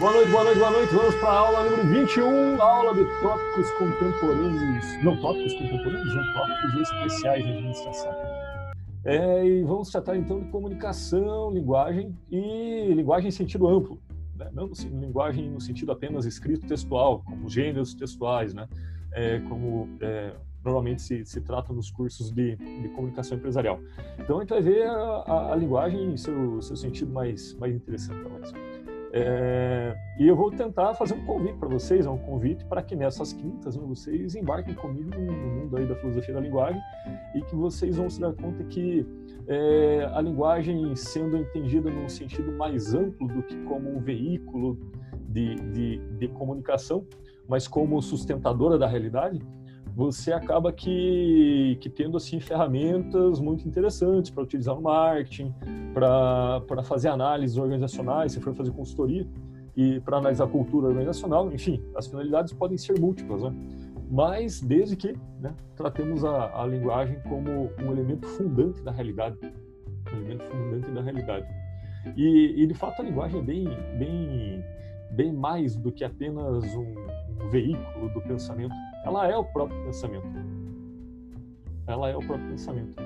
Boa noite, boa noite, boa noite. Vamos para a aula número 21, aula de tópicos contemporâneos. Não tópicos contemporâneos, não tópicos especiais de administração. É, e vamos tratar então de comunicação, linguagem e linguagem em sentido amplo. Né? Não no, linguagem no sentido apenas escrito textual, como gêneros textuais, né? É, como é, normalmente se, se trata nos cursos de, de, comunicação empresarial. Então a gente vai ver a, a, a linguagem em seu, seu sentido mais, mais interessante. É, e eu vou tentar fazer um convite para vocês, é um convite para que nessas quintas né, vocês embarquem comigo no mundo aí da filosofia da linguagem e que vocês vão se dar conta que é, a linguagem sendo entendida num sentido mais amplo do que como um veículo de, de, de comunicação, mas como sustentadora da realidade, você acaba que, que tendo assim ferramentas muito interessantes para utilizar no marketing, para fazer análises organizacionais, se for fazer consultoria, e para analisar a cultura organizacional, enfim, as finalidades podem ser múltiplas, né? mas desde que né, tratemos a, a linguagem como um elemento fundante da realidade, um elemento fundante da realidade. E, e de fato a linguagem é bem, bem, bem mais do que apenas um, um veículo do pensamento ela é o próprio pensamento. Ela é o próprio pensamento.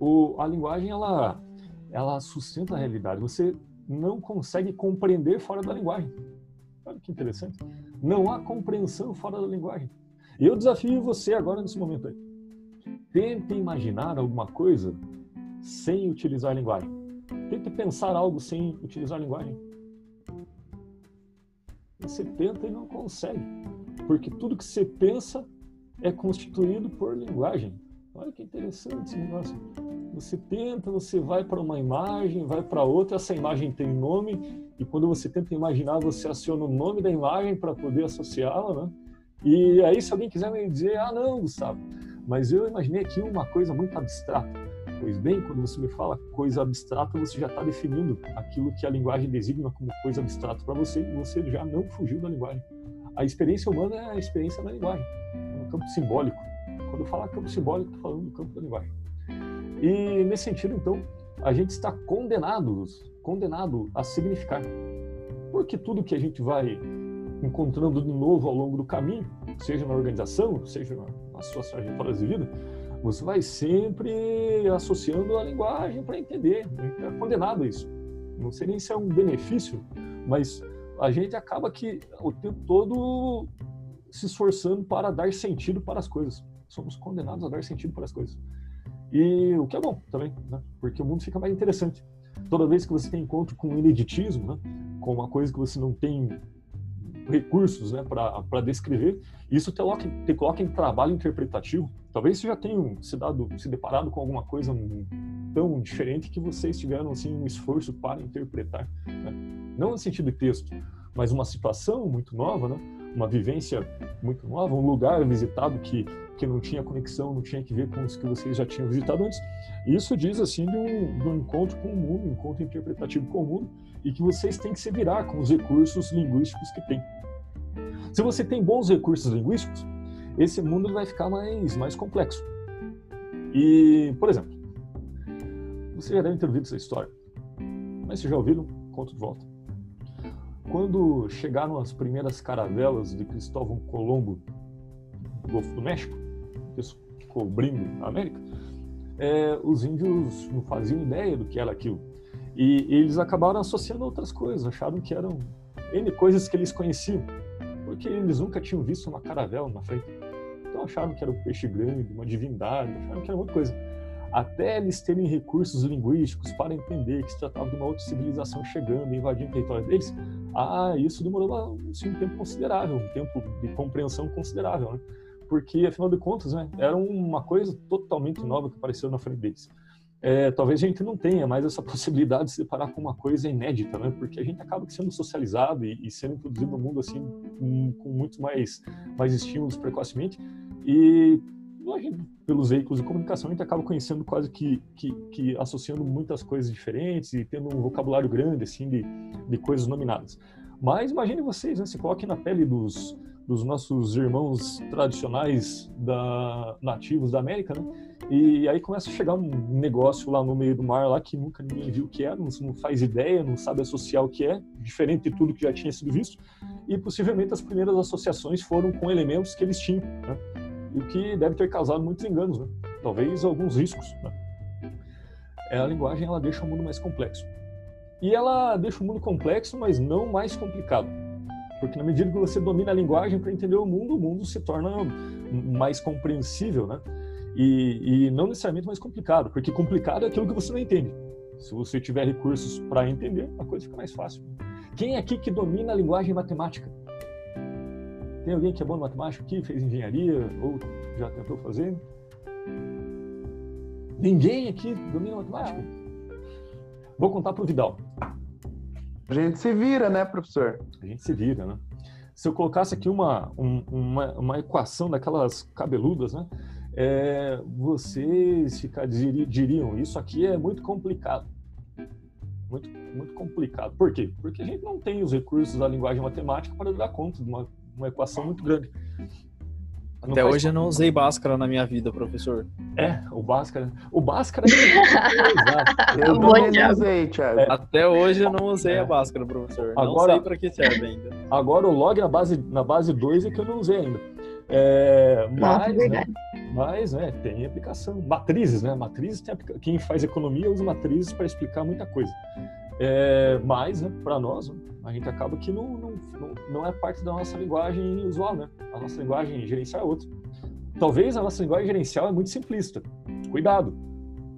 O, a linguagem ela, ela sustenta a realidade. Você não consegue compreender fora da linguagem. Olha que interessante. Não há compreensão fora da linguagem. E eu desafio você agora nesse momento aí. Tente imaginar alguma coisa sem utilizar a linguagem. Tente pensar algo sem utilizar a linguagem. Você tenta e não consegue, porque tudo que você pensa é constituído por linguagem. Olha que interessante esse negócio. Você tenta, você vai para uma imagem, vai para outra, essa imagem tem nome, e quando você tenta imaginar, você aciona o nome da imagem para poder associá-la, né? E aí, se alguém quiser me dizer, ah, não, Gustavo, mas eu imaginei aqui uma coisa muito abstrata. Pois bem, quando você me fala coisa abstrata, você já está definindo aquilo que a linguagem designa como coisa abstrata para você e você já não fugiu da linguagem. A experiência humana é a experiência da linguagem, no campo simbólico. Quando eu falar campo simbólico, estou falando do campo da linguagem. E nesse sentido, então, a gente está condenado, condenado a significar. Porque tudo que a gente vai encontrando de novo ao longo do caminho, seja na organização, seja nas suas trajetórias de vida, você vai sempre associando a linguagem para entender. É condenado isso. Não sei nem se é um benefício, mas a gente acaba que o tempo todo se esforçando para dar sentido para as coisas. Somos condenados a dar sentido para as coisas. E o que é bom também, né? porque o mundo fica mais interessante. Toda vez que você tem encontro com ineditismo, né? com uma coisa que você não tem recursos né, para descrever, isso te coloca, te coloca em trabalho interpretativo. Talvez você já tenha se, dado, se deparado com alguma coisa tão diferente que vocês tiveram assim, um esforço para interpretar. Né? Não no sentido de texto, mas uma situação muito nova, né? uma vivência muito nova, um lugar visitado que, que não tinha conexão, não tinha que ver com os que vocês já tinham visitado antes. Isso diz assim de um, de um encontro com o mundo, um encontro interpretativo com o mundo, e que vocês têm que se virar com os recursos linguísticos que têm. Se você tem bons recursos linguísticos, esse mundo vai ficar mais, mais complexo. E, por exemplo, você já deve ter ouvido essa história, mas se já ouviram, conto de volta. Quando chegaram as primeiras caravelas de Cristóvão Colombo no Golfo do México, descobrindo a América, é, os índios não faziam ideia do que era aquilo. E, e eles acabaram associando outras coisas, acharam que eram N coisas que eles conheciam, porque eles nunca tinham visto uma caravela na frente. Então acharam que era um peixe grande, uma divindade, acharam que era outra coisa. Até eles terem recursos linguísticos para entender que se tratava de uma outra civilização chegando e invadindo o território deles, ah, isso demorou assim, um tempo considerável, um tempo de compreensão considerável, né? Porque, afinal de contas, né, era uma coisa totalmente nova que apareceu na frente deles é, talvez a gente não tenha mais essa possibilidade de se deparar com uma coisa inédita, né? Porque a gente acaba sendo socializado e, e sendo introduzido no mundo assim com, com muitos mais mais estímulos precocemente e pelos veículos de comunicação a gente acaba conhecendo quase que, que, que, associando muitas coisas diferentes e tendo um vocabulário grande assim de, de coisas nominadas. Mas imagine vocês, né, se coloquem na pele dos dos nossos irmãos tradicionais da, nativos da América, né? E aí começa a chegar um negócio lá no meio do mar lá que nunca ninguém viu o que é, não, não faz ideia, não sabe associar o que é, diferente de tudo que já tinha sido visto. E possivelmente as primeiras associações foram com elementos que eles tinham, né? E que deve ter causado muitos enganos, né? Talvez alguns riscos, né? É, a linguagem ela deixa o mundo mais complexo. E ela deixa o mundo complexo, mas não mais complicado. Porque na medida que você domina a linguagem para entender o mundo, o mundo se torna mais compreensível, né? E, e não necessariamente mais complicado, porque complicado é aquilo que você não entende. Se você tiver recursos para entender, a coisa fica mais fácil. Quem é aqui que domina a linguagem matemática? Tem alguém que é bom em matemática aqui, fez engenharia ou já tentou fazer? Ninguém aqui domina matemática? Vou contar para o Vidal. A gente se vira, né, professor? A gente se vira, né? Se eu colocasse aqui uma, um, uma, uma equação daquelas cabeludas, né? É, vocês ficar, diriam, isso aqui é muito complicado. Muito, muito complicado. Por quê? Porque a gente não tem os recursos da linguagem matemática para dar conta de uma, uma equação muito grande. Até hoje eu não usei Bhaskara na minha vida, professor. É, o Bhaskara. O Bhaskara é Eu também não usei, Thiago. É. Até hoje eu não usei é. a Bhaskara, professor. Agora, não sei para que serve ainda. Agora o log na base, na base 2 é que eu não usei ainda. É, mas, né, mas né, tem aplicação. Matrizes, né? Matrizes tem quem faz economia usa matrizes para explicar muita coisa. É, mas, né, para nós, a gente acaba que não, não, não, é parte da nossa linguagem usual, né? A nossa linguagem gerencial é outra. Talvez a nossa linguagem gerencial é muito simplista. Cuidado!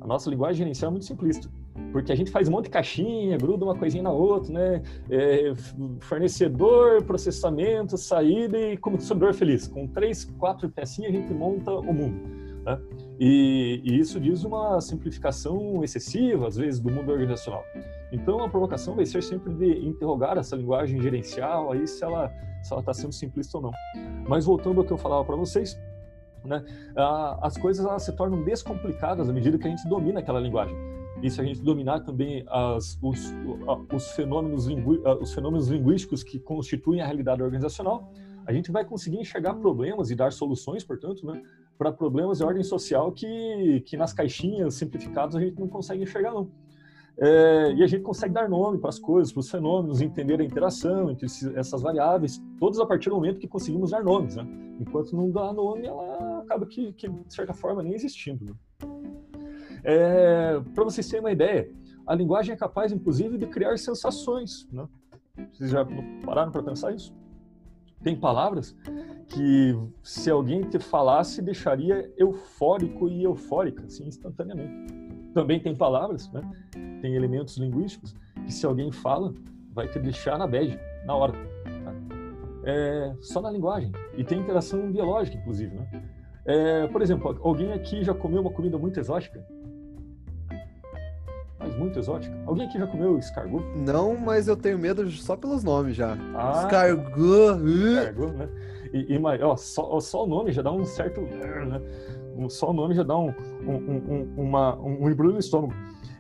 A nossa linguagem gerencial é muito simplista. Porque a gente faz um monte de caixinha, gruda uma coisinha na outra, né? É, fornecedor, processamento, saída e consumidor feliz. Com três, quatro pecinhas a gente monta o mundo. Né? E, e, isso diz uma simplificação excessiva, às vezes, do mundo organizacional. Então, a provocação vai ser sempre de interrogar essa linguagem gerencial, aí se ela está sendo simplista ou não. Mas voltando ao que eu falava para vocês, né, as coisas elas se tornam descomplicadas à medida que a gente domina aquela linguagem. E se a gente dominar também as, os, os, fenômenos os fenômenos linguísticos que constituem a realidade organizacional, a gente vai conseguir enxergar problemas e dar soluções, portanto, né, para problemas de ordem social que, que nas caixinhas simplificadas a gente não consegue enxergar, não. É, e a gente consegue dar nome para as coisas, para os fenômenos, entender a interação entre essas variáveis, todos a partir do momento que conseguimos dar nomes. Né? Enquanto não dá nome, ela acaba que, que de certa forma, nem existindo. Né? É, para vocês terem uma ideia, a linguagem é capaz, inclusive, de criar sensações. Né? Vocês já pararam para pensar isso? Tem palavras que, se alguém te falasse, deixaria eufórico e eufórica, assim, instantaneamente. Também tem palavras, né? tem elementos linguísticos que, se alguém fala, vai te deixar na bad, na hora. Tá? É, só na linguagem. E tem interação biológica, inclusive. Né? É, por exemplo, alguém aqui já comeu uma comida muito exótica? Muito exótica. Alguém aqui já comeu escargot? Não, mas eu tenho medo só pelos nomes já. Ah, escargot. Escargot, né? E, e ó, só, só o nome já dá um certo. Né? Só o nome já dá um, um, um, uma, um embrulho no estômago.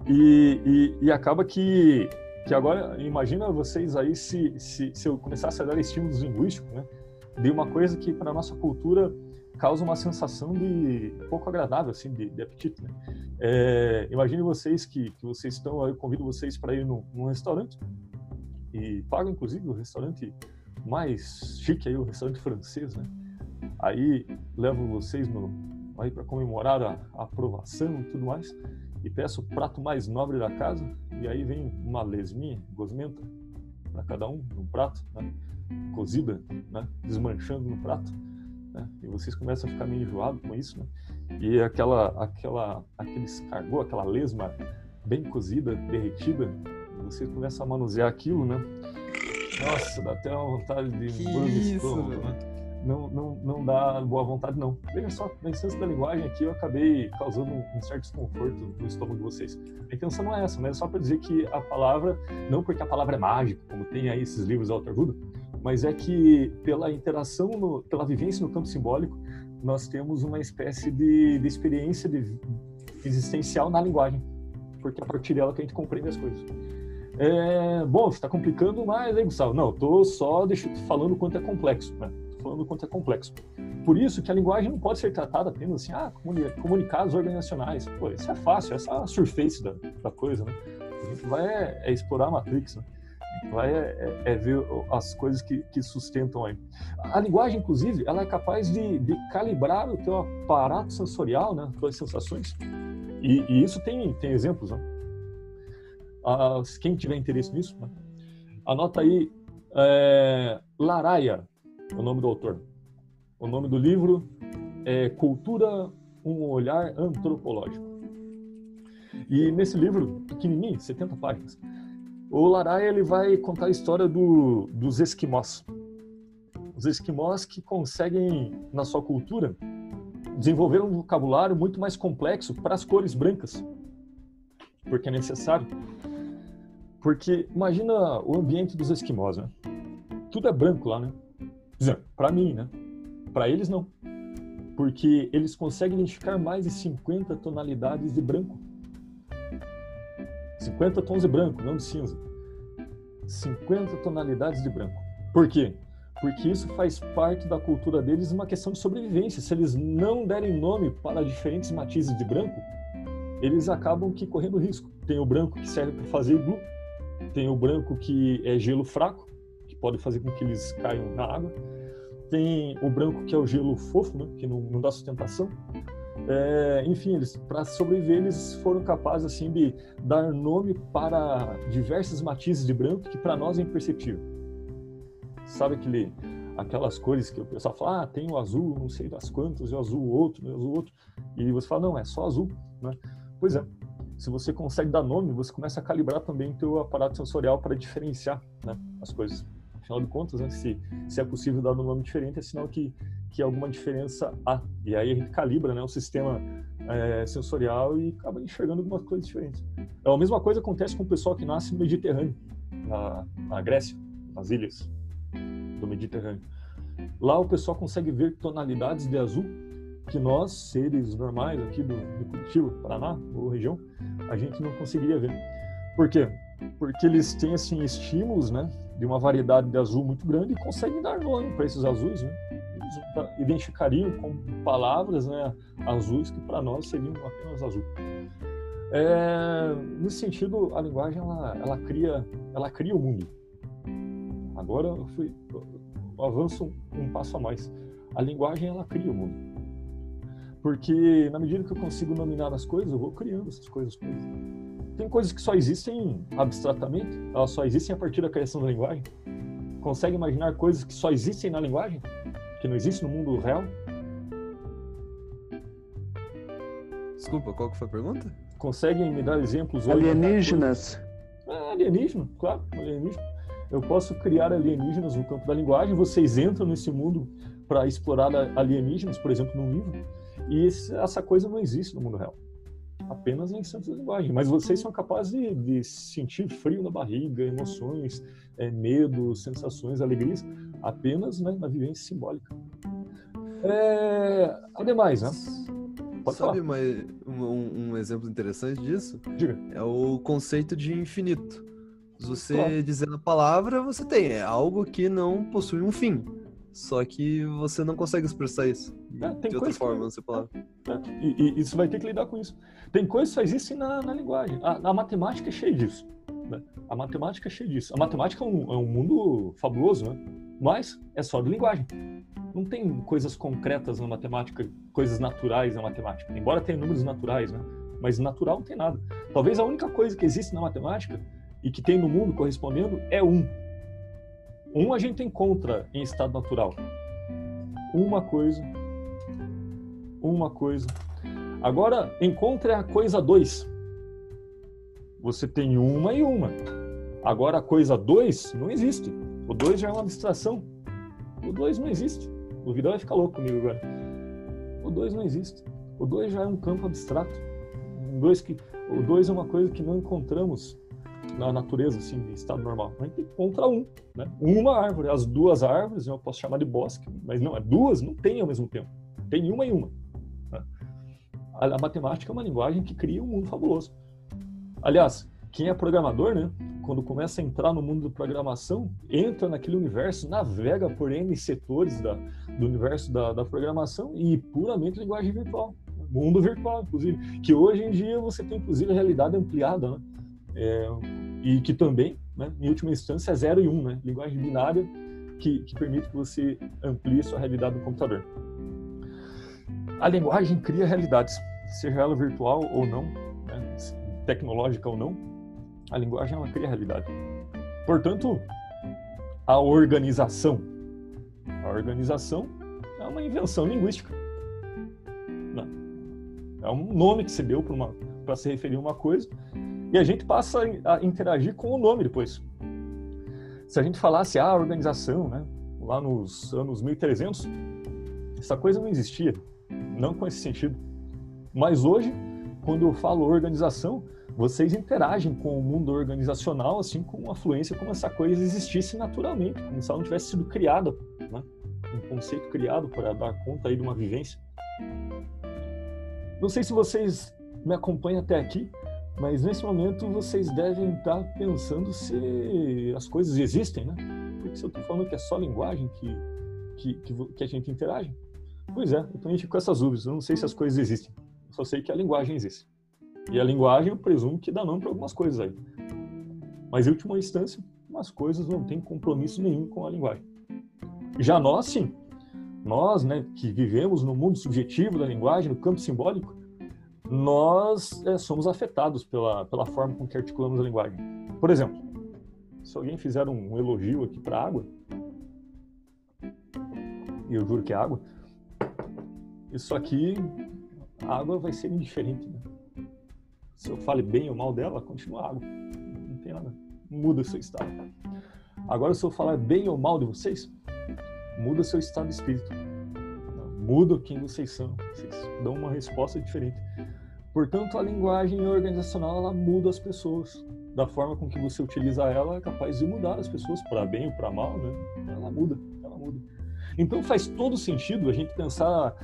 E, e, e, acaba que, que agora, imagina vocês aí se, se, se eu começasse a dar estímulos linguísticos, né? De uma coisa que para nossa cultura causa uma sensação de pouco agradável, assim, de, de apetite, né? É, imagine vocês que, que vocês estão, eu convido vocês para ir num, num, restaurante e pagam, inclusive, o restaurante mais chique aí, o restaurante francês, né? Aí levo vocês no, aí para comemorar a, a, aprovação e tudo mais e peço o prato mais nobre da casa e aí vem uma lesminha, gosmenta para cada um, num prato, né? cozida, né? desmanchando no prato né? E vocês começam a ficar meio enjoados com isso, né? E aquela, aquela, aquele escargot, aquela lesma bem cozida, derretida, vocês começam a manusear aquilo, né? Nossa, dá até uma vontade de que isso, né? Não, não, não dá boa vontade, não. Veja só, na instância da linguagem aqui, eu acabei causando um, certo desconforto no estômago de vocês. A intenção não é essa, mas é só para dizer que a palavra, não porque a palavra é mágica, como tem aí esses livros da autoajuda, mas é que pela interação, no, pela vivência no campo simbólico, nós temos uma espécie de, de experiência de, existencial na linguagem, porque é a partir dela que a gente compreende as coisas. É, bom, você está complicando mais aí, Gustavo? Não, estou só deixa, falando quanto é complexo, né? falando quanto é complexo. Por isso que a linguagem não pode ser tratada apenas assim, ah, comunicados organizacionais. Pô, isso é fácil, essa é a surface da, da coisa, né? A gente vai é, é explorar a Matrix, né? Vai é, é, ver as coisas que, que, sustentam aí. A linguagem, inclusive, ela é capaz de, de calibrar o teu aparato sensorial, né, tuas sensações. E, e isso tem, tem exemplos, né? Quem tiver interesse nisso, né? anota aí é, Laraia, o nome do autor. O nome do livro é Cultura, um olhar antropológico. E nesse livro, pequenininho, 70 páginas, o Laraia ele vai contar a história do, dos esquimós. Os esquimós que conseguem, na sua cultura, desenvolver um vocabulário muito mais complexo para as cores brancas, porque é necessário. Porque imagina o ambiente dos esquimós, né? Tudo é branco lá, né? Para mim, né? Para eles não. Porque eles conseguem identificar mais de 50 tonalidades de branco. 50 tons de branco, não de cinza. 50 tonalidades de branco. Por quê? Porque isso faz parte da cultura deles uma questão de sobrevivência. Se eles não derem nome para diferentes matizes de branco, eles acabam que correndo risco. Tem o branco que serve para fazer iglu, tem o branco que é gelo fraco, que pode fazer com que eles caiam na água. Tem o branco que é o gelo fofo, né, que não, não dá sustentação. É, enfim, eles para sobreviver eles foram capazes assim de dar nome para diversos matizes de branco que para nós é imperceptível. Sabe aquele aquelas cores que o pessoal fala, ah, tem o azul, não sei das quantas, o azul outro, o azul outro, e você fala, não, é só azul, né? Pois é. Se você consegue dar nome, você começa a calibrar também o teu aparato sensorial para diferenciar né, as coisas. Afinal de contas, né, se, se é possível dar um nome diferente, é sinal que que alguma diferença há. E aí a gente calibra né, o sistema é, sensorial e acaba enxergando algumas coisas diferentes. É a mesma coisa acontece com o pessoal que nasce no Mediterrâneo, na, na Grécia, nas ilhas do Mediterrâneo. Lá o pessoal consegue ver tonalidades de azul que nós, seres normais aqui do, do Curitiba, Paraná, ou região, a gente não conseguiria ver. Por quê? Porque eles têm assim estímulos, né, de uma variedade de azul muito grande e conseguem dar nome para esses azuis, né? Identificariam com palavras né, azuis que para nós seriam apenas azul. É, nesse sentido, a linguagem ela, ela cria ela cria o mundo. Agora eu fui eu avanço um, um passo a mais. A linguagem ela cria o mundo. Porque na medida que eu consigo nominar as coisas, eu vou criando essas coisas. Tem coisas que só existem abstratamente, elas só existem a partir da criação da linguagem. Consegue imaginar coisas que só existem na linguagem? Que não existe no mundo real? Desculpa, qual que foi a pergunta? Conseguem me dar exemplos? Alienígenas. É, alienígena, claro, alienígena. Eu posso criar alienígenas no campo da linguagem. Vocês entram nesse mundo para explorar alienígenas, por exemplo, num livro. E essa coisa não existe no mundo real. Apenas em instantes da linguagem. Mas vocês são capazes de, de sentir frio na barriga, emoções, é, medo, sensações, alegrias, apenas né, na vivência simbólica. É, ademais, né? Pode Sabe uma, um, um, exemplo interessante disso? Diga. É o conceito de infinito. Você claro. dizendo a palavra, você tem. É algo que não possui um fim. Só que você não consegue expressar isso. É, de outra forma, que... você palavra. É, e, e, você vai ter que lidar com isso. Tem coisas que só existem na, na linguagem. A, a matemática é cheia disso. Né? A matemática é cheia disso. A matemática é um, é um mundo fabuloso, né? Mas é só de linguagem. Não tem coisas concretas na matemática, coisas naturais na matemática. Embora tenha números naturais, né? mas natural não tem nada. Talvez a única coisa que existe na matemática e que tem no mundo correspondendo é um. Um a gente encontra em estado natural. Uma coisa, uma coisa. Agora, encontre a coisa dois. Você tem uma e uma. Agora, a coisa dois não existe. O 2 já é uma abstração. O 2 não existe. O Vidal vai ficar louco comigo agora. O 2 não existe. O 2 já é um campo abstrato. O 2 que o 2 é uma coisa que não encontramos na natureza, assim, em estado normal. A gente encontra um, né? Uma árvore. As duas árvores eu posso chamar de bosque, mas não, é duas não tem ao mesmo tempo. Tem uma e uma. Né? A, a matemática é uma linguagem que cria um mundo fabuloso. Aliás, quem é programador, né, quando começa a entrar no mundo da programação, entra naquele universo, navega por N setores da, do universo da, da programação e puramente linguagem virtual. Mundo virtual, inclusive. Que hoje em dia você tem, inclusive, a realidade ampliada, né? É, e que também, né, em última instância, é 0 e 1, um, né? Linguagem binária que, que permite que você amplie sua realidade no computador. A linguagem cria realidades, seja ela virtual ou não, né, tecnológica ou não, a linguagem ela cria realidade. Portanto, a organização, a organização é uma invenção linguística. Não. É um nome que se deu para se referir a uma coisa e a gente passa a interagir com o nome depois. Se a gente falasse a ah, organização, né, lá nos anos 1300, essa coisa não existia, não com esse sentido. Mas hoje, quando eu falo organização, vocês interagem com o mundo organizacional assim com uma fluência como essa coisa existisse naturalmente, como se ela não tivesse sido criada, né? um conceito criado para dar conta aí de uma vivência. Não sei se vocês me acompanham até aqui, mas nesse momento vocês devem estar pensando se as coisas existem, né? Porque se eu estou falando que é só linguagem que, que, que, que a gente interage, pois é, eu também fico com essas dúvidas. Eu não sei se as coisas existem, eu só sei que a linguagem existe. E a linguagem, eu presumo que dá nome para algumas coisas aí. Mas, em última instância, as coisas não têm compromisso nenhum com a linguagem. Já nós, sim. Nós, né, que vivemos no mundo subjetivo da linguagem, no campo simbólico, nós é, somos afetados pela, pela forma com que articulamos a linguagem. Por exemplo, se alguém fizer um elogio aqui para a água, e eu juro que é água, isso aqui, a água vai ser indiferente. Né? Se eu fale bem ou mal dela, continua água. Não tem nada. Muda seu estado. Agora, se eu falar bem ou mal de vocês, muda seu estado de espírito. Muda quem vocês são. Vocês dão uma resposta diferente. Portanto, a linguagem organizacional ela muda as pessoas. Da forma com que você utiliza ela, é capaz de mudar as pessoas para bem ou para mal, né? Ela muda, ela muda. Então faz todo sentido a gente pensar,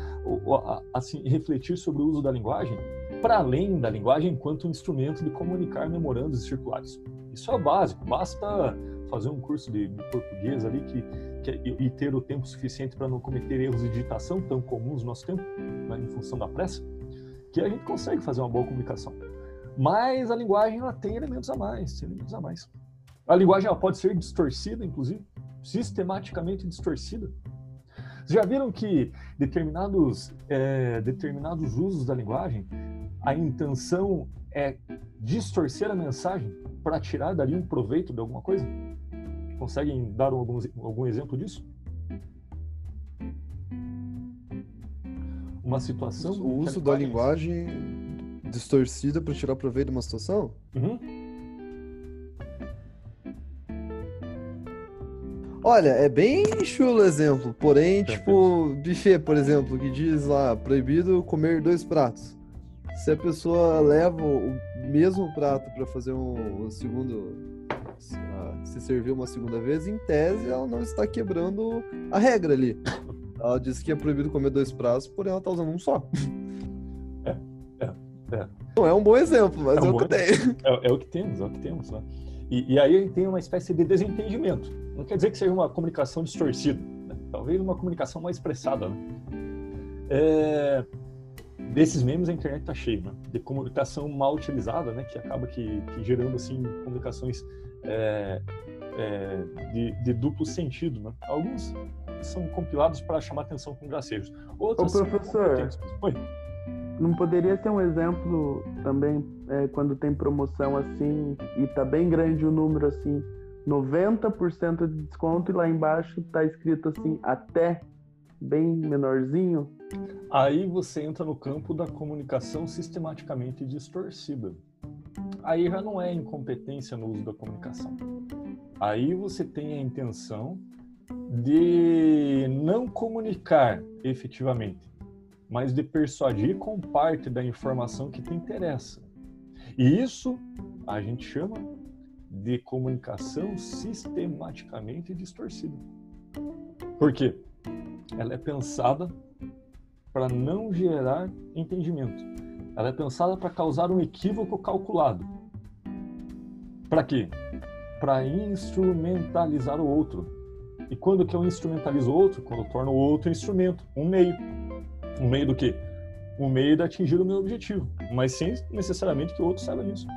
assim, refletir sobre o uso da linguagem para além da linguagem enquanto um instrumento de comunicar memorandos circulares. Isso é básico, basta fazer um curso de, de português ali que, que, e ter o tempo suficiente para não cometer erros de digitação tão comuns no nosso tempo, né, em função da pressa, que a gente consegue fazer uma boa comunicação. Mas a linguagem ela tem elementos a mais, tem elementos a mais. A linguagem ela pode ser distorcida, inclusive, sistematicamente distorcida. Vocês já viram que determinados, é, determinados usos da linguagem a intenção é distorcer a mensagem para tirar dali um proveito de alguma coisa? Conseguem dar algum, algum exemplo disso? Uma situação. O uso da linguagem distorcida para tirar proveito de uma situação? Uhum. Olha, é bem chulo exemplo, porém, tipo, buffet, por exemplo, que diz lá, proibido comer dois pratos se a pessoa leva o mesmo prato para fazer um, um segundo se servir uma segunda vez, em tese ela não está quebrando a regra ali. Ela disse que é proibido comer dois pratos, porém ela está usando um só. É, é, é. Não é um bom exemplo, mas é, um é o que tem. É, é, o que temos, é o que temos. Né? E, e aí tem uma espécie de desentendimento. Não quer dizer que seja uma comunicação distorcida, né? talvez uma comunicação mais expressada. Né? É, desses memes a internet tá cheia, né? De comunicação mal utilizada, né? Que acaba que, que gerando, assim, comunicações é, é, de, de, duplo sentido, né? Alguns são compilados para chamar atenção com gracejos. Outros Ô, professor, Oi. não poderia ser um exemplo também é, quando tem promoção assim e tá bem grande o número assim, 90% de desconto e lá embaixo tá escrito assim, até bem menorzinho, Aí você entra no campo da comunicação sistematicamente distorcida. Aí já não é incompetência no uso da comunicação. Aí você tem a intenção de não comunicar efetivamente, mas de persuadir com parte da informação que te interessa. E isso a gente chama de comunicação sistematicamente distorcida. Por quê? Ela é pensada para não gerar entendimento. Ela é pensada para causar um equívoco calculado. Para quê? para instrumentalizar o outro. E quando que eu instrumentalizo o outro? Quando eu torno o outro instrumento, um meio. Um meio do quê? Um meio de atingir o meu objetivo, mas sem necessariamente que o outro saiba disso.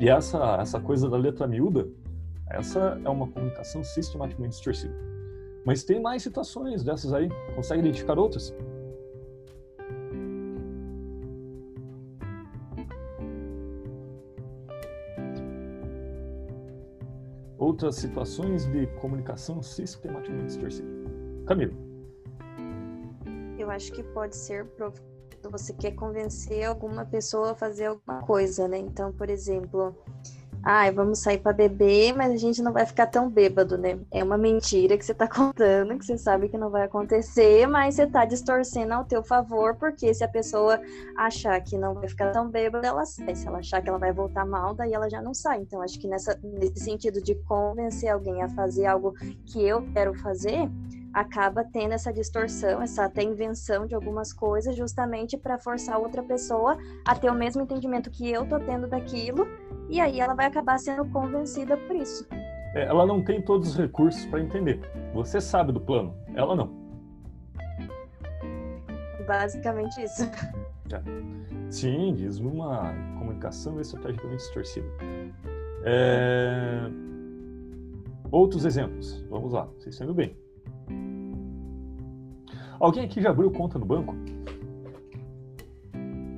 E essa, essa coisa da letra miúda, essa é uma comunicação sistematicamente distorcida. Mas tem mais situações dessas aí. Consegue identificar outras? Outras situações de comunicação sistematicamente distorcida. Camilo. Eu acho que pode ser você quer convencer alguma pessoa a fazer alguma coisa, né? Então, por exemplo, ai, vamos sair para beber, mas a gente não vai ficar tão bêbado, né? É uma mentira que você tá contando, que você sabe que não vai acontecer, mas você tá distorcendo ao teu favor, porque se a pessoa achar que não vai ficar tão bêbada, ela sai. Se ela achar que ela vai voltar mal, daí ela já não sai. Então, acho que nessa, nesse sentido de convencer alguém a fazer algo que eu quero fazer, acaba tendo essa distorção, essa até invenção de algumas coisas, justamente para forçar outra pessoa a ter o mesmo entendimento que eu tô tendo daquilo, e aí ela vai acabar sendo convencida por isso. É, ela não tem todos os recursos para entender. Você sabe do plano, ela não. Basicamente isso. É. Sim, diz uma comunicação estrategicamente distorcida. É... Outros exemplos. Vamos lá, vocês estão indo bem. Alguém aqui já abriu conta no banco?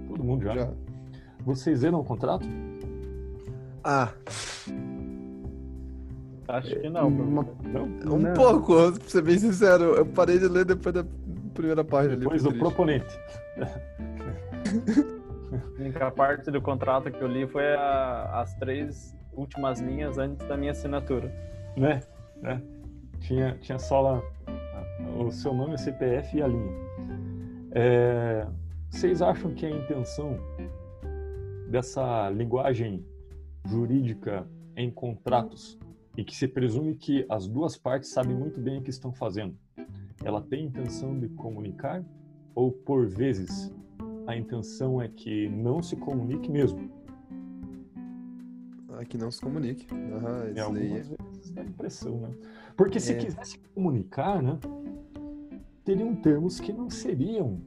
Todo mundo já? Já. Vocês leram o contrato? Ah. Acho que não. Uma... não? Um não. pouco, pra ser bem sincero. Eu parei de ler depois da primeira página. Depois do proponente. A única parte do contrato que eu li foi a, as três últimas linhas antes da minha assinatura. Né? né? Tinha, tinha só lá o seu nome, o CPF e a linha. É, vocês acham que a intenção dessa linguagem jurídica em contratos e que se presume que as duas partes sabem muito bem o que estão fazendo, ela tem intenção de comunicar ou por vezes a intenção é que não se comunique mesmo? Ah, que não se comunique. Ah, é, algumas é... dá impressão, né? Porque se é. quisesse comunicar, né, teriam termos que não seriam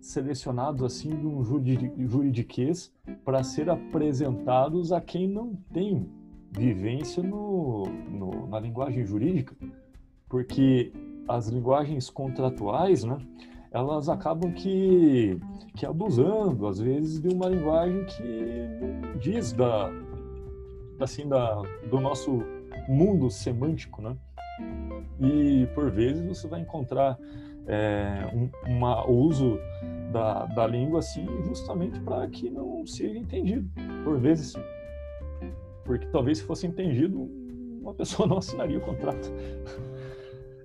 selecionados assim de um juridiquês para ser apresentados a quem não tem vivência no, no, na linguagem jurídica, porque as linguagens contratuais, né, elas acabam que, que abusando, às vezes, de uma linguagem que diz da, assim, da, do nosso mundo semântico, né? E, por vezes, você vai encontrar é, um, uma, o uso da, da língua assim justamente para que não seja entendido por vezes porque talvez se fosse entendido uma pessoa não assinaria o contrato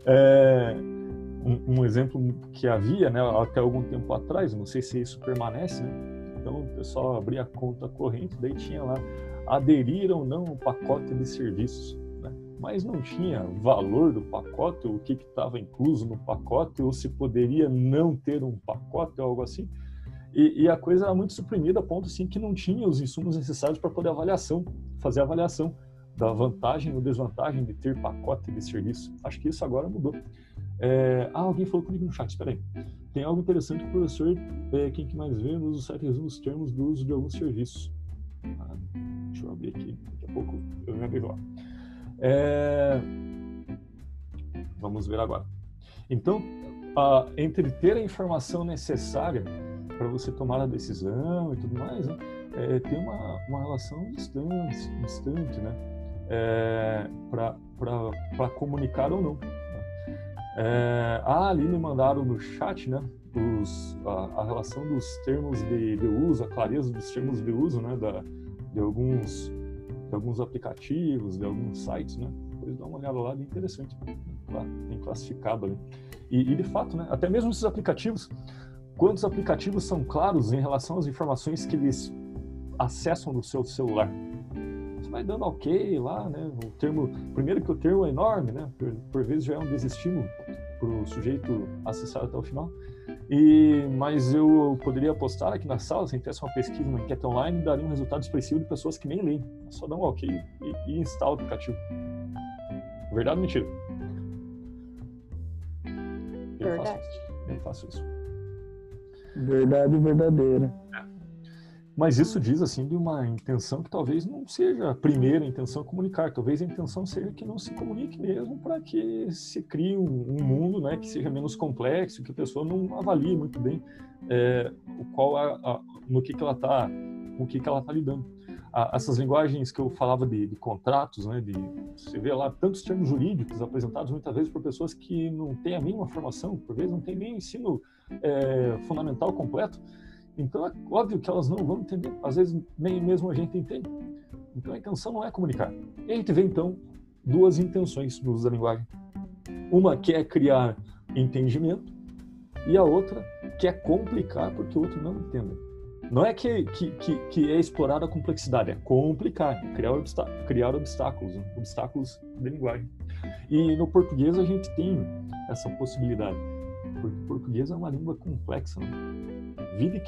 é, um, um, exemplo que havia né, até algum tempo atrás não sei se isso permanece né? então o pessoal abria a conta corrente daí tinha lá aderir ou não o pacote de serviços mas não tinha valor do pacote, o que estava incluso no pacote, ou se poderia não ter um pacote ou algo assim. E, e, a coisa era muito suprimida a ponto assim que não tinha os insumos necessários para poder avaliação, fazer avaliação da vantagem ou desvantagem de ter pacote de serviço. Acho que isso agora mudou. É... Ah, alguém falou comigo no chat, espera aí. Tem algo interessante que o professor, é, quem que mais vê, nos site resume os termos do uso de alguns serviços. Ah, deixa eu abrir aqui, daqui a pouco eu já vejo lá. É... Vamos ver agora. Então, entre ter a informação necessária para você tomar a decisão e tudo mais, né, é, tem uma, uma relação distante, distante né, é, para comunicar ou não. Né. É, ah, ali me mandaram no chat né, os, a, a, relação dos termos de, de, uso, a clareza dos termos de uso né, da, de alguns de alguns aplicativos, de alguns sites, né? Depois dá uma olhada lá, bem interessante. Tá bem classificado ali. E, e, de fato, né? Até mesmo esses aplicativos, quantos aplicativos são claros em relação às informações que eles acessam no seu celular? Você vai dando ok lá, né? O termo, primeiro que o termo é enorme, né? Por, por vezes já é um desestímulo para o sujeito acessar até o final. E, mas eu poderia apostar aqui na sala, se a gente tivesse uma pesquisa, uma enquete online, daria um resultado expressivo de pessoas que nem leem. É só dar um ok e, e instala o aplicativo. Verdade ou mentira? Eu Verdade. Faço isso. Eu faço isso. Verdade verdadeira. Mas isso diz assim de uma intenção que talvez não seja a primeira intenção comunicar, talvez a intenção seja que não se comunique mesmo para que se crie um, um, mundo, né, que seja menos complexo, que a pessoa não avalie muito bem é, qual a, a, no que, que ela está, o que, que ela está lidando. A, essas linguagens que eu falava de, de, contratos, né, de você vê lá tantos termos jurídicos apresentados muitas vezes por pessoas que não têm a mínima formação, por vezes não têm nem o ensino é, fundamental completo então é óbvio que elas não vão entender, às vezes nem mesmo a gente entende. Então a intenção não é comunicar. E a gente vê então duas intenções no uso da linguagem. Uma que é criar entendimento e a outra que é complicar porque o outro não entenda. Não é que, que, que, que é explorar a complexidade, é complicar, criar, obstá criar obstáculos, obstáculos de linguagem. E no português a gente tem essa possibilidade, porque o português é uma língua complexa. Né?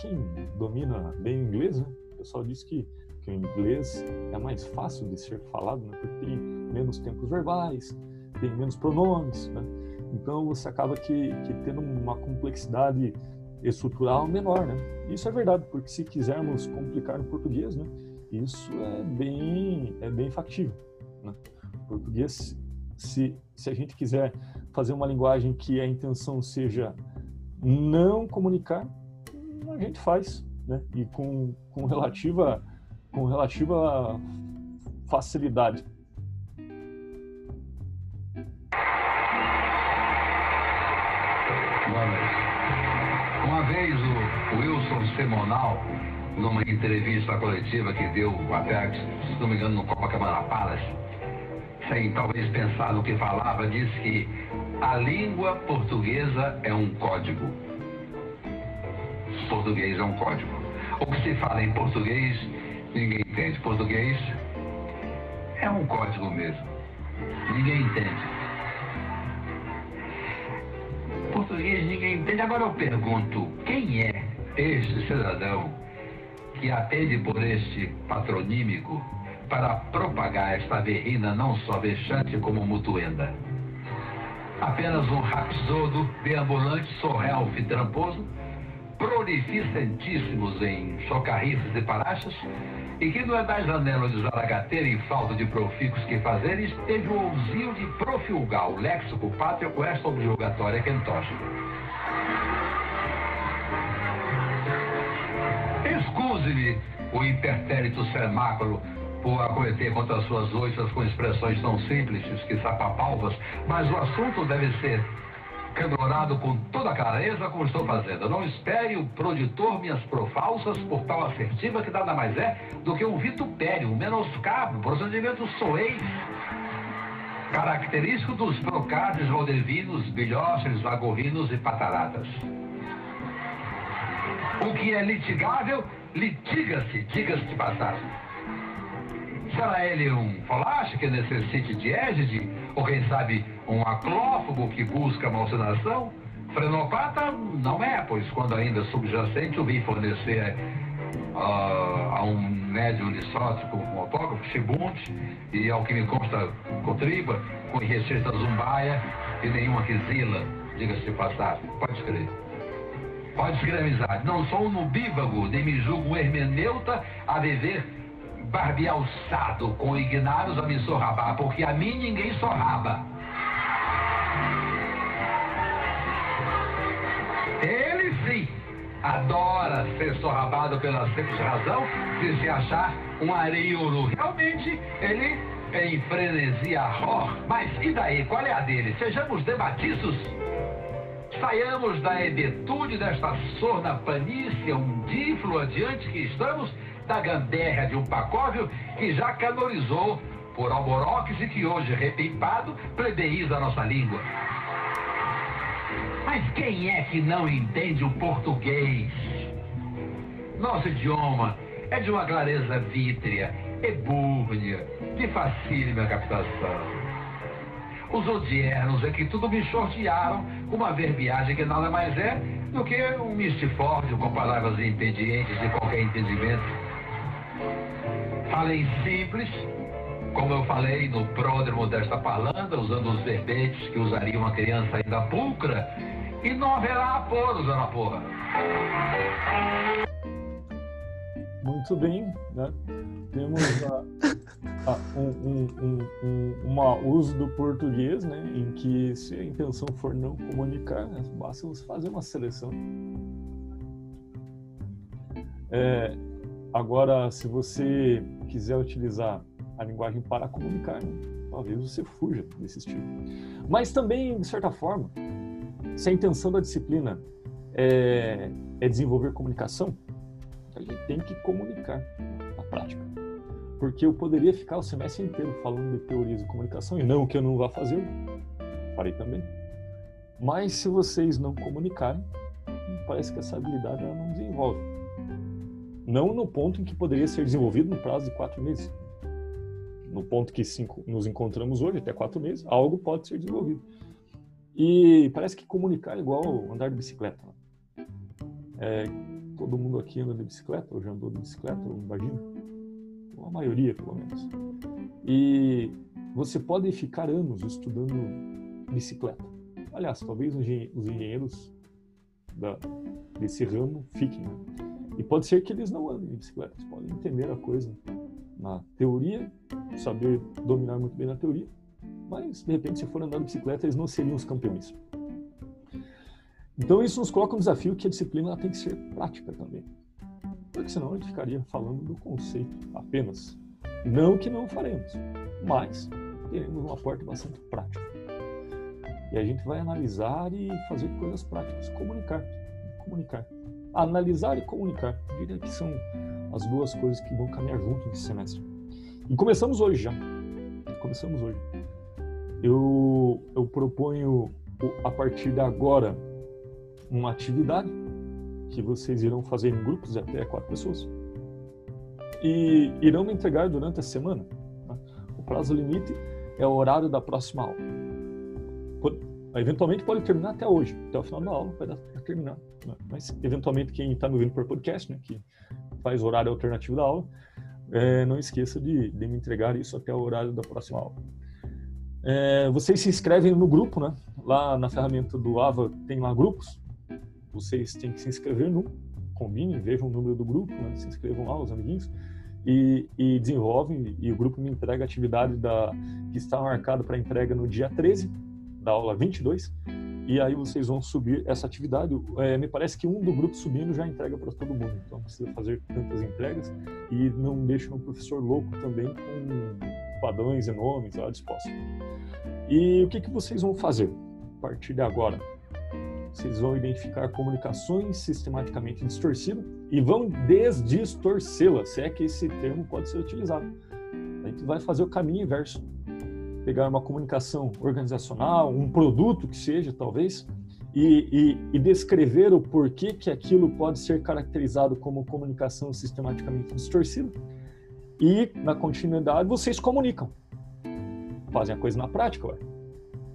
Quem domina bem o inglês, né? O pessoal diz que, que o inglês é mais fácil de ser falado, né? Porque tem menos tempos verbais, tem menos pronomes, né? Então você acaba que, que tendo uma complexidade estrutural menor, né? Isso é verdade, porque se quisermos complicar no português, né? Isso é bem, é bem factível, né? O português, se, se a gente quiser fazer uma linguagem que a intenção seja não comunicar, a gente faz, né? E com, com relativa com relativa facilidade. Uma vez o Wilson Semonal, numa entrevista coletiva que deu até, se não me engano, no Copacabana Palace, sem talvez pensar no que falava, disse que a língua portuguesa é um código português é um código. O que se fala em português, ninguém entende. Português é um código mesmo. Ninguém entende. Português ninguém entende. Agora eu pergunto, quem é este cidadão que atende por este patronímico para propagar esta verrina não só vexante como mutuenda? Apenas um rapsodo, deambulante, sorrelf tramposo? prolificentíssimos em chocarrices e parachas, e que não é da janela de zaragateira e falta de profícuos que fazeres, teve o ousia de profilgar o léxico pátrio com esta objugatória quentosa. Excuse-me o hipertérito semáculo por acometer contra suas oiças com expressões tão simples que sapapalvas, mas o assunto deve ser candorado com toda clareza como estou fazendo. Não espere o proditor minhas profalsas por tal assertiva que nada mais é do que um vitupério, um menoscabo, um procedimento soez, característico dos procades valdevinos, bilhoches, vagorrinos e pataratas. O que é litigável, litiga-se, diga-se de passagem. Será ele um folache que necessite de égide? Ou quem sabe um aclófago que busca malsinação? Frenopata não é, pois quando ainda subjacente o vi fornecer uh, a um médium lissótico, um autógrafo, chibunte, e ao que me consta cotriba, com receita zumbaia e nenhuma quisila, diga-se de passagem. Pode escrever. Pode escrever, amizade. Não sou um nubívago, nem me julgo um hermeneuta a viver barbealçado com ignários a me sorrabar, porque a mim ninguém sorraba. Ele sim adora ser sorrabado pela simples razão de se achar um areiuro. Realmente, ele é em frenesia horror. Mas e daí? Qual é a dele? Sejamos debatiços. Saiamos da hebetude desta sorna panícia undíflua diante que estamos da gamberra de um pacóvio que já canorizou por alboroques e que hoje, repimpado, plebeiza a nossa língua. Mas quem é que não entende o português? Nosso idioma é de uma clareza vítrea, ebúrnea, de facílima captação. Os odiernos é que tudo me shortearam com uma verbiagem que nada mais é do que um mistifórdio com palavras impedientes de qualquer entendimento. Falem simples, como eu falei no pródromo desta parlanda, usando os verbetes que usaria uma criança ainda pulcra, e não haverá aporos na porra. Muito bem, né? Temos a, a, um, um, um, um uso do português, né? Em que se a intenção for não comunicar, né, basta você fazer uma seleção. É, agora, se você quiser utilizar a linguagem para comunicar, né? talvez você fuja desse estilo. Mas também, de certa forma, se a intenção da disciplina é, é desenvolver comunicação, a gente tem que comunicar na prática. Porque eu poderia ficar o semestre inteiro falando de teorias de comunicação, e não que eu não vá fazer, farei também. Mas se vocês não comunicarem, parece que essa habilidade ela não desenvolve. Não no ponto em que poderia ser desenvolvido no prazo de quatro meses. No ponto que cinco, nos encontramos hoje, até quatro meses, algo pode ser desenvolvido. E parece que comunicar é igual andar de bicicleta. É, todo mundo aqui anda de bicicleta, ou já andou de bicicleta, ou imagina. Ou a maioria, pelo menos. E você pode ficar anos estudando bicicleta. Aliás, talvez os engenheiros da, desse ramo fiquem. Né? E pode ser que eles não andem de bicicleta, eles podem entender a coisa na teoria, saber dominar muito bem na teoria, mas de repente, se for andar de bicicleta, eles não seriam os campeões. Então isso nos coloca um desafio que a disciplina tem que ser prática também. Porque senão a gente ficaria falando do conceito apenas. Não que não faremos, mas teremos uma porta bastante prática. E a gente vai analisar e fazer coisas práticas, comunicar, comunicar. Analisar e comunicar, eu diria que são as duas coisas que vão caminhar junto nesse semestre. E começamos hoje já. Começamos hoje. Eu, eu proponho a partir de agora uma atividade que vocês irão fazer em grupos de até quatro pessoas e irão me entregar durante a semana. Tá? O prazo limite é o horário da próxima aula. Eventualmente pode terminar até hoje, até o final da aula vai dar para terminar. Né? Mas eventualmente quem está me ouvindo por podcast, né, que faz horário alternativo da aula, é, não esqueça de, de, me entregar isso até o horário da próxima aula. É, vocês se inscrevem no grupo, né? Lá na ferramenta do AVA tem lá grupos vocês têm que se inscrever no, combinem, vejam o número do grupo, né? se inscrevam lá, os amiguinhos, e, e desenvolvem, e o grupo me entrega a atividade da, que está marcada para entrega no dia 13, da aula 22, e aí vocês vão subir essa atividade. É, me parece que um do grupo subindo já entrega para todo mundo, então precisa fazer tantas entregas e não deixa o professor louco também com padrões e nomes lá dispostos. E o que, que vocês vão fazer a partir de agora? Vocês vão identificar comunicações sistematicamente distorcidas e vão desdistorcê-las, se é que esse termo pode ser utilizado. A gente vai fazer o caminho inverso. Pegar uma comunicação organizacional, um produto que seja, talvez, e, e, e, descrever o porquê que aquilo pode ser caracterizado como comunicação sistematicamente distorcida. E, na continuidade, vocês comunicam. Fazem a coisa na prática, ué.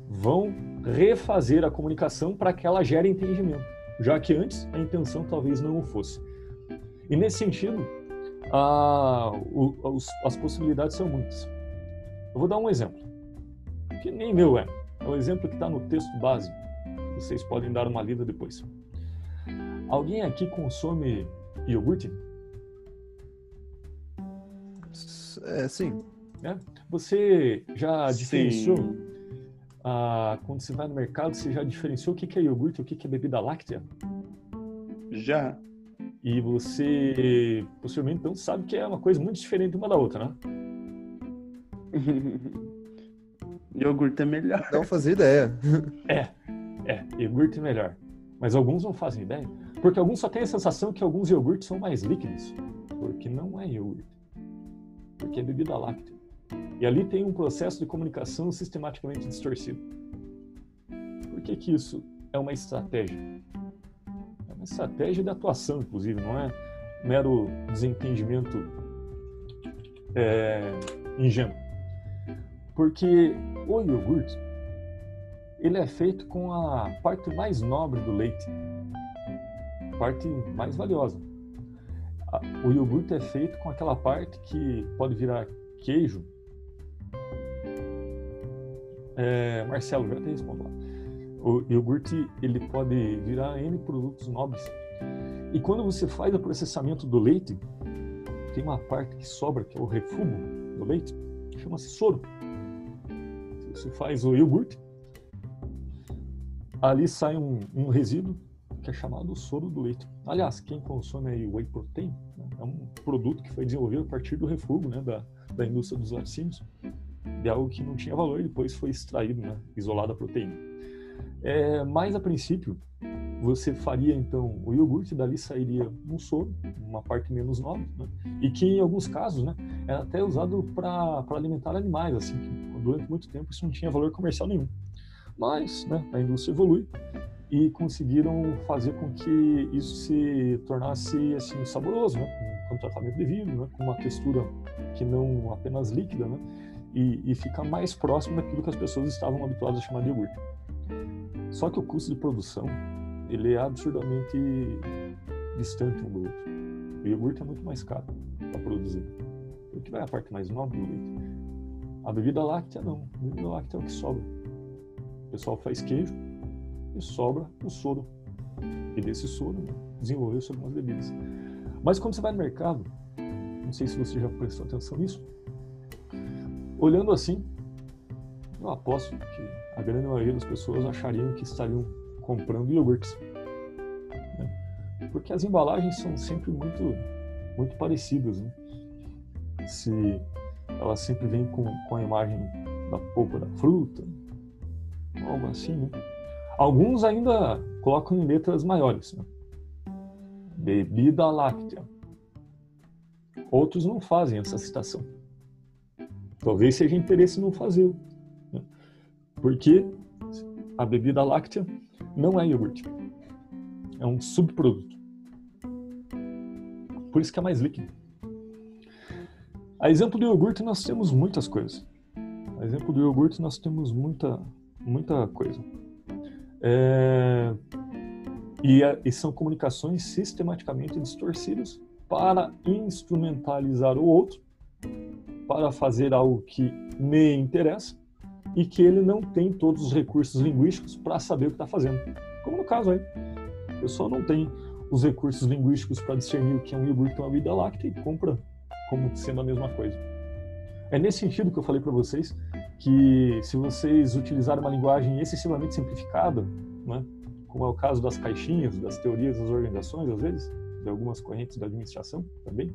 Vão refazer a comunicação para que ela gere entendimento, já que antes a intenção talvez não o fosse. E nesse sentido, a, o, os, as possibilidades são muitas. Eu vou dar um exemplo, que nem meu é, é o exemplo que está no texto base. Vocês podem dar uma lida depois. Alguém aqui consome iogurte? É, sim. É? Você já diferenciou ah, quando você vai no mercado, você já diferenciou o que é iogurte e o que é bebida láctea? Já. E você, possivelmente, então, sabe que é uma coisa muito diferente uma da outra, né? iogurte é melhor. Não fazia ideia. é, é, iogurte é melhor. Mas alguns não fazem ideia. Porque alguns só têm a sensação que alguns iogurtes são mais líquidos. Porque não é iogurte. Porque é bebida láctea. E ali tem um processo de comunicação sistematicamente distorcido. Por que, que isso é uma estratégia? É uma estratégia de atuação, inclusive, não é mero desentendimento é, ingênuo. Porque o iogurte ele é feito com a parte mais nobre do leite, parte mais valiosa. O iogurte é feito com aquela parte que pode virar queijo. É, Marcelo, já te respondo lá. O iogurte ele pode virar N produtos nobres. E quando você faz o processamento do leite, tem uma parte que sobra, que é o refugo do leite, chama-se soro. Você faz o iogurte, ali sai um, um resíduo que é chamado soro do leite. Aliás, quem consome whey protein né, é um produto que foi desenvolvido a partir do refúgio né, da, da indústria dos laticínios, de algo que não tinha valor e depois foi extraído, né, isolado a proteína. É, mas a princípio, você faria então o iogurte, dali sairia um soro, uma parte menos nobre, né, e que em alguns casos né, é até usado para alimentar animais, assim, durante muito tempo isso não tinha valor comercial nenhum. Mas né, a indústria evolui e conseguiram fazer com que isso se tornasse assim saboroso, né? com tratamento devido, né? com uma textura que não apenas líquida, né? e, e fica mais próximo daquilo que as pessoas estavam habituadas a chamar de iogurte. Só que o custo de produção ele é absurdamente distante um do outro. O iogurte é muito mais caro para produzir. O que vai a parte mais nobre do leite? A bebida láctea não. A bebida láctea é o que sobra. O pessoal faz queijo, e sobra o soro. E desse soro né, desenvolveu-se algumas bebidas. Mas quando você vai no mercado, não sei se você já prestou atenção nisso, olhando assim, eu aposto que a grande maioria das pessoas achariam que estariam comprando iogurtes. Né? Porque as embalagens são sempre muito, muito parecidas. Né? Se elas sempre vêm com, com a imagem da polpa da fruta, algo assim, né? Alguns ainda colocam em letras maiores. Né? Bebida láctea. Outros não fazem essa citação. Talvez seja interesse não fazer. Né? Porque a bebida láctea não é iogurte. É um subproduto. Por isso que é mais líquido. A exemplo do iogurte, nós temos muitas coisas. A exemplo do iogurte, nós temos muita, muita coisa. É, e, e são comunicações sistematicamente distorcidas para instrumentalizar o outro, para fazer algo que me interessa e que ele não tem todos os recursos linguísticos para saber o que está fazendo. Como no caso aí. A pessoa não tem os recursos linguísticos para discernir o que é um iogurte ou uma vida láctea e compra como sendo a mesma coisa. É nesse sentido que eu falei para vocês que se vocês utilizarem uma linguagem excessivamente simplificada, né, como é o caso das caixinhas, das teorias das organizações, às vezes, de algumas correntes da administração também,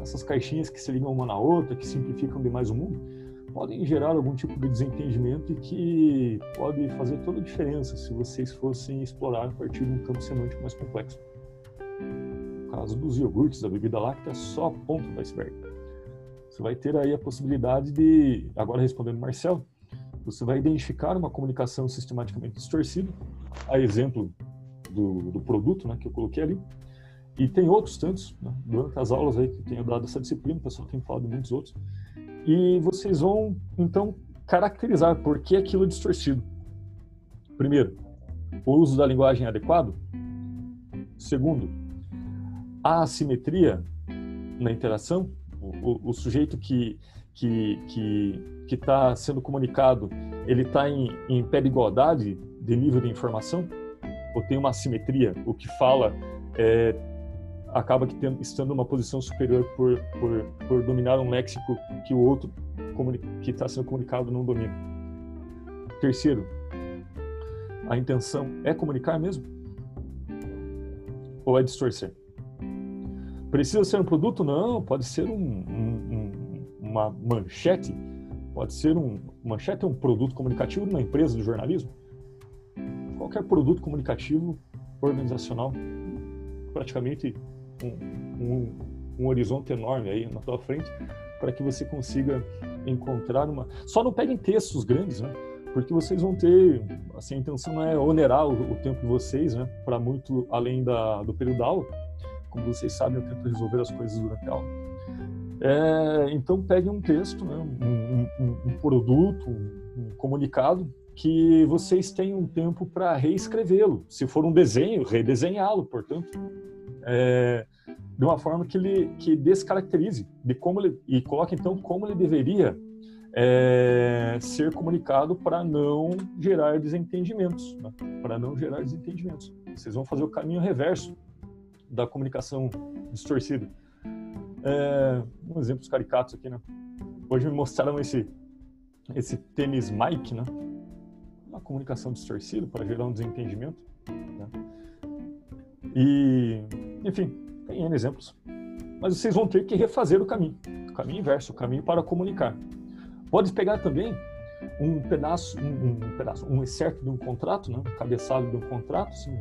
essas caixinhas que se ligam uma na outra, que simplificam demais o mundo, podem gerar algum tipo de desentendimento e que pode fazer toda a diferença se vocês fossem explorar a partir de um campo semântico mais complexo. Caso dos iogurtes, da bebida láctea, é só a ponta do iceberg você vai ter aí a possibilidade de, agora respondendo Marcel, você vai identificar uma comunicação sistematicamente distorcida, a exemplo do, do produto né, que eu coloquei ali, e tem outros tantos, né, durante as aulas aí que tenho dado essa disciplina, o pessoal tem falado de muitos outros, e vocês vão, então, caracterizar por que aquilo é distorcido. Primeiro, o uso da linguagem adequado. Segundo, a assimetria na interação o, o sujeito que que que está sendo comunicado ele está em, em pé de igualdade de nível de informação? Ou tem uma assimetria? O que fala é, acaba que tem, estando uma posição superior por, por, por dominar um léxico que o outro que está sendo comunicado não domina. Terceiro a intenção é comunicar mesmo? Ou é distorcer Precisa ser um produto? Não, pode ser um, um, uma manchete, pode ser um manchete é um produto comunicativo de uma empresa de jornalismo. Qualquer produto comunicativo organizacional, praticamente um, um, horizonte enorme aí na tua frente para que você consiga encontrar uma. Só não peguem textos grandes, né? Porque vocês vão ter, assim, a intenção não é onerar o, o tempo de vocês, né? Para muito além da, do período da aula como vocês sabem, eu tento resolver as coisas durante a aula. É, então, pegue um texto, né, um, um, um produto, um, comunicado, que vocês tenham tempo para reescrevê-lo. Se for um desenho, redesenhá-lo, portanto, é, de uma forma que ele que descaracterize de como ele e coloque então como ele deveria é, ser comunicado para não gerar desentendimentos, né? para não gerar desentendimentos. Vocês vão fazer o caminho reverso da comunicação distorcida. É, um exemplo caricatos aqui, né? Hoje me mostraram esse esse tênis Mike, né? Uma comunicação distorcida para gerar um desentendimento. Né? E, enfim, tem N exemplos. Mas vocês vão ter que refazer o caminho, o caminho inverso, o caminho para comunicar. Pode pegar também um pedaço, um, um pedaço, um excerto de um contrato, né? um cabeçalho de um contrato, assim,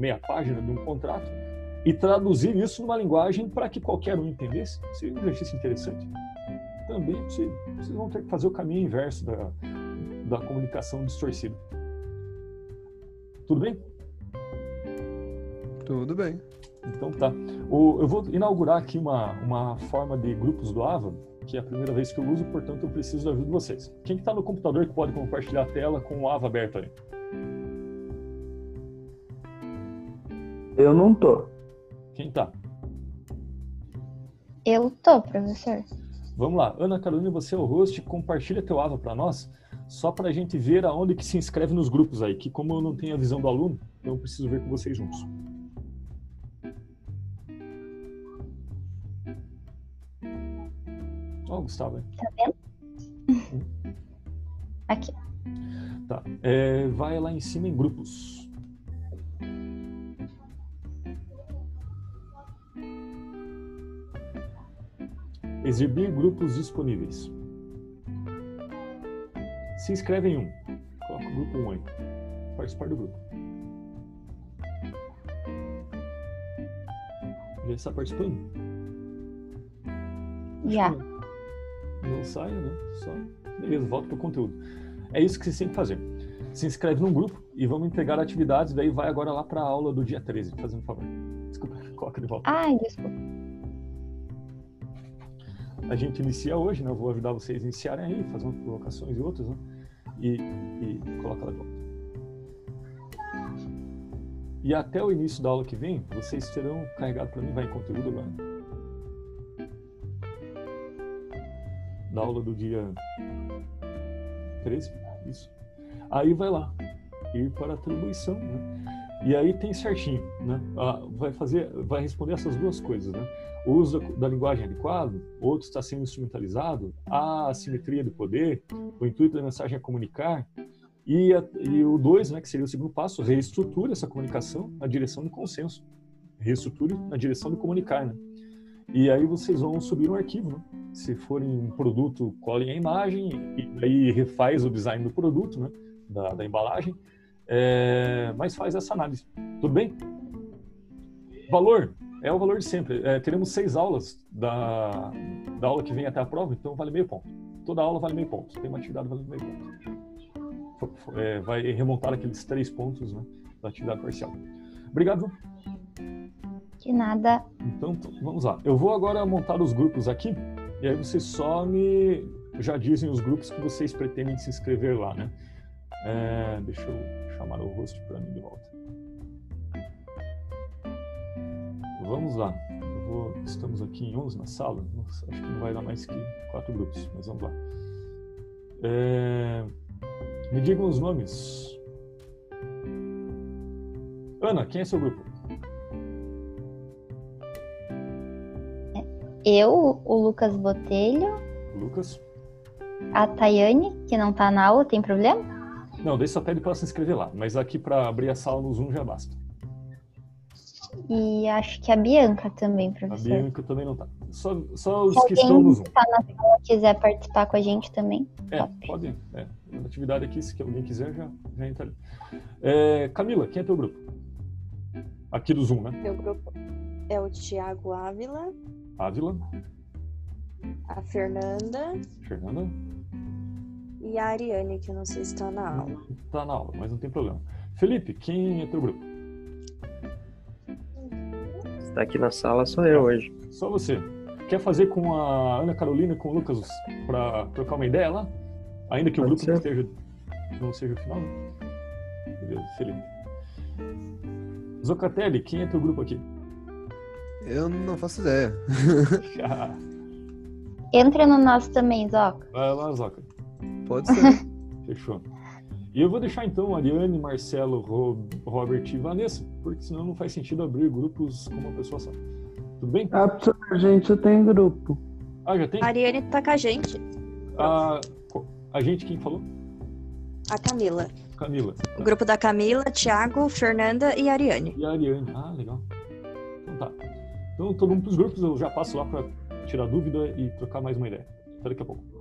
meia página de um contrato, e traduzir isso numa linguagem para que qualquer um entendesse. Seria um exercício interessante. Também é possível. Vocês vão ter que fazer o caminho inverso da, da comunicação distorcida. Tudo bem? Tudo bem. Então tá. Eu vou inaugurar aqui uma, uma forma de grupos do AVA, que é a primeira vez que eu uso, portanto eu preciso da ajuda de vocês. Quem está no computador que pode compartilhar a tela com o AVA aberto aí? Eu não tô. Quem tá? Eu tô, professor. Vamos lá. Ana Carolina, você é o host, compartilha teu AVA para nós, só para a gente ver aonde que se inscreve nos grupos aí, que como eu não tenho a visão do aluno, então eu preciso ver com vocês juntos. Ó, oh, Gustavo. Hein? Tá vendo? Hum. Aqui. Tá. É, vai lá em cima em grupos. Exibir grupos disponíveis. Se inscreve em um. Coloca o grupo 1 aí. Participar do grupo. Já está participando? Já. Não saia, né? Só. Beleza, volta para o conteúdo. É isso que você tem que fazer. Se inscreve num grupo e vamos entregar atividades, daí vai agora lá para a aula do dia 13, fazendo um favor. Desculpa, coloca de volta. Ai, desculpa a gente inicia hoje, né? Eu vou ajudar vocês a iniciarem aí, umas colocações e outras, né? E, e coloca lá de volta. E até o início da aula que vem, vocês terão carregado para mim, vai em conteúdo agora. Da aula do dia 13, isso. Aí vai lá, ir para a atribuição, né? E aí tem certinho, né? Ah, vai fazer, vai responder essas duas coisas, né? O uso da, linguagem adequado, outro está sendo instrumentalizado, a assimetria do poder, o intuito da mensagem é comunicar, e, a, e o dois, né, que seria o segundo passo, reestruture essa comunicação na direção do consenso, reestruture na direção de comunicar, né? E aí vocês vão subir um arquivo, né? Se for um produto, colhem a imagem e aí refaz o design do produto, né? Da, da embalagem é, mas faz essa análise. Tudo bem? Valor é o valor de sempre. É, teremos seis aulas da, da aula que vem até a prova, então vale meio ponto. Toda aula vale meio ponto. Tem uma atividade valendo meio ponto. É, vai remontar aqueles três pontos né, da atividade parcial. Obrigado. De nada. Então, vamos lá. Eu vou agora montar os grupos aqui, e aí vocês só me já dizem os grupos que vocês pretendem se inscrever lá, né? É, deixa eu chamar o host para mim de volta. Vamos lá. Vou, estamos aqui em 11 na sala. Nossa, acho que não vai dar mais que quatro grupos, mas vamos lá. É, me digam os nomes. Ana, quem é seu grupo? Eu, o Lucas Botelho. Lucas. A Tayane, que não está na aula, tem problema? Não, deixa só pede para se inscrever lá. Mas aqui para abrir a sala no Zoom já basta. E acho que a Bianca também, professor. A Bianca também não tá. Só, só os que estão no Zoom. Se tá na sala quiser participar com a gente também. É, top. pode. É. Na atividade aqui, se alguém quiser, já, já entra ali. É, Camila, quem é teu grupo? Aqui do Zoom, né? Meu grupo é o Tiago Ávila. Ávila. A Fernanda. Fernanda e a Ariane, que eu não sei se está na aula. Está na aula, mas não tem problema. Felipe, quem é teu grupo? Está aqui na sala, sou eu hoje. Só você. Quer fazer com a Ana Carolina e com o Lucas para trocar uma ideia lá? Ainda que Pode o grupo ser. não esteja. não seja o final. Né? Beleza, excelente. Zocatelli, quem é teu grupo aqui? Eu não faço ideia. Entra no nosso também, Zoca. Vai lá, Zoca. Pode ser. Fechou. E eu vou deixar então Ariane, Marcelo, Robert e Vanessa, porque senão não faz sentido abrir grupos com uma pessoa só. Tudo bem? Ah, a gente já tem grupo. Ah, já tem? A Ariane tá com a gente. A, a gente, quem falou? A Camila. Camila. O grupo da Camila, Thiago, Fernanda e Ariane. E a Ariane. Ah, legal. Então tá. Então todo mundo pros grupos, eu já passo lá para tirar dúvida e trocar mais uma ideia. Até daqui a pouco.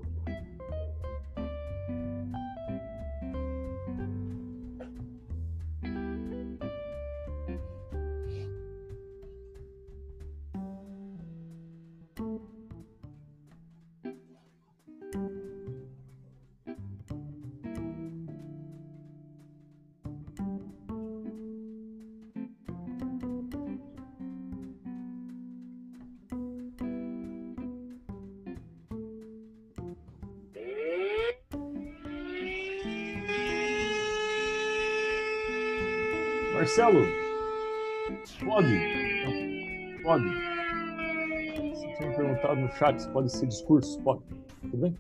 Marcelo, pode? Não, pode. Você tinha perguntado no chat se pode ser discurso. Pode. Tudo bem?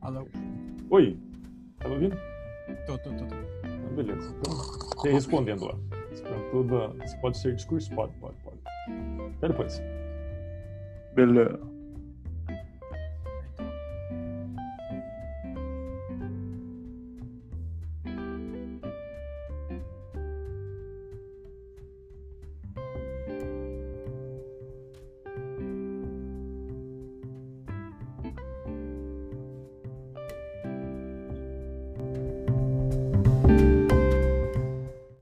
Alô? Oi. Tá me ouvindo? Tô, tô, tô. tô. Ah, beleza. Então, você respondendo lá. Você perguntou se pode ser discurso? Pode, pode, pode. Até depois. Beleza.